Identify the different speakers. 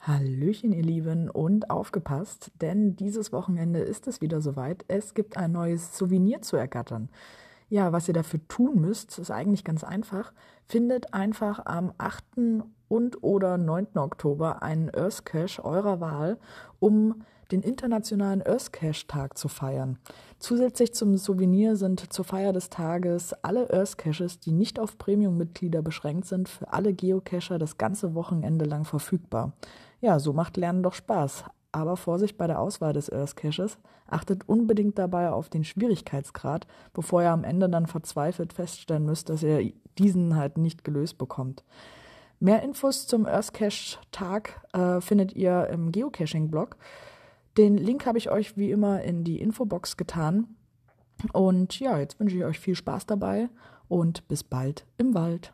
Speaker 1: Hallöchen, ihr Lieben, und aufgepasst, denn dieses Wochenende ist es wieder soweit. Es gibt ein neues Souvenir zu ergattern. Ja, was ihr dafür tun müsst, ist eigentlich ganz einfach. Findet einfach am 8. und oder 9. Oktober einen Earth Cache eurer Wahl, um den internationalen Earth Cache Tag zu feiern. Zusätzlich zum Souvenir sind zur Feier des Tages alle Earth Caches, die nicht auf Premium-Mitglieder beschränkt sind, für alle Geocacher das ganze Wochenende lang verfügbar. Ja, so macht Lernen doch Spaß. Aber Vorsicht bei der Auswahl des Earth Caches. Achtet unbedingt dabei auf den Schwierigkeitsgrad, bevor ihr am Ende dann verzweifelt feststellen müsst, dass ihr diesen halt nicht gelöst bekommt. Mehr Infos zum Earth Cache Tag äh, findet ihr im Geocaching-Blog. Den Link habe ich euch wie immer in die Infobox getan. Und ja, jetzt wünsche ich euch viel Spaß dabei und bis bald im Wald.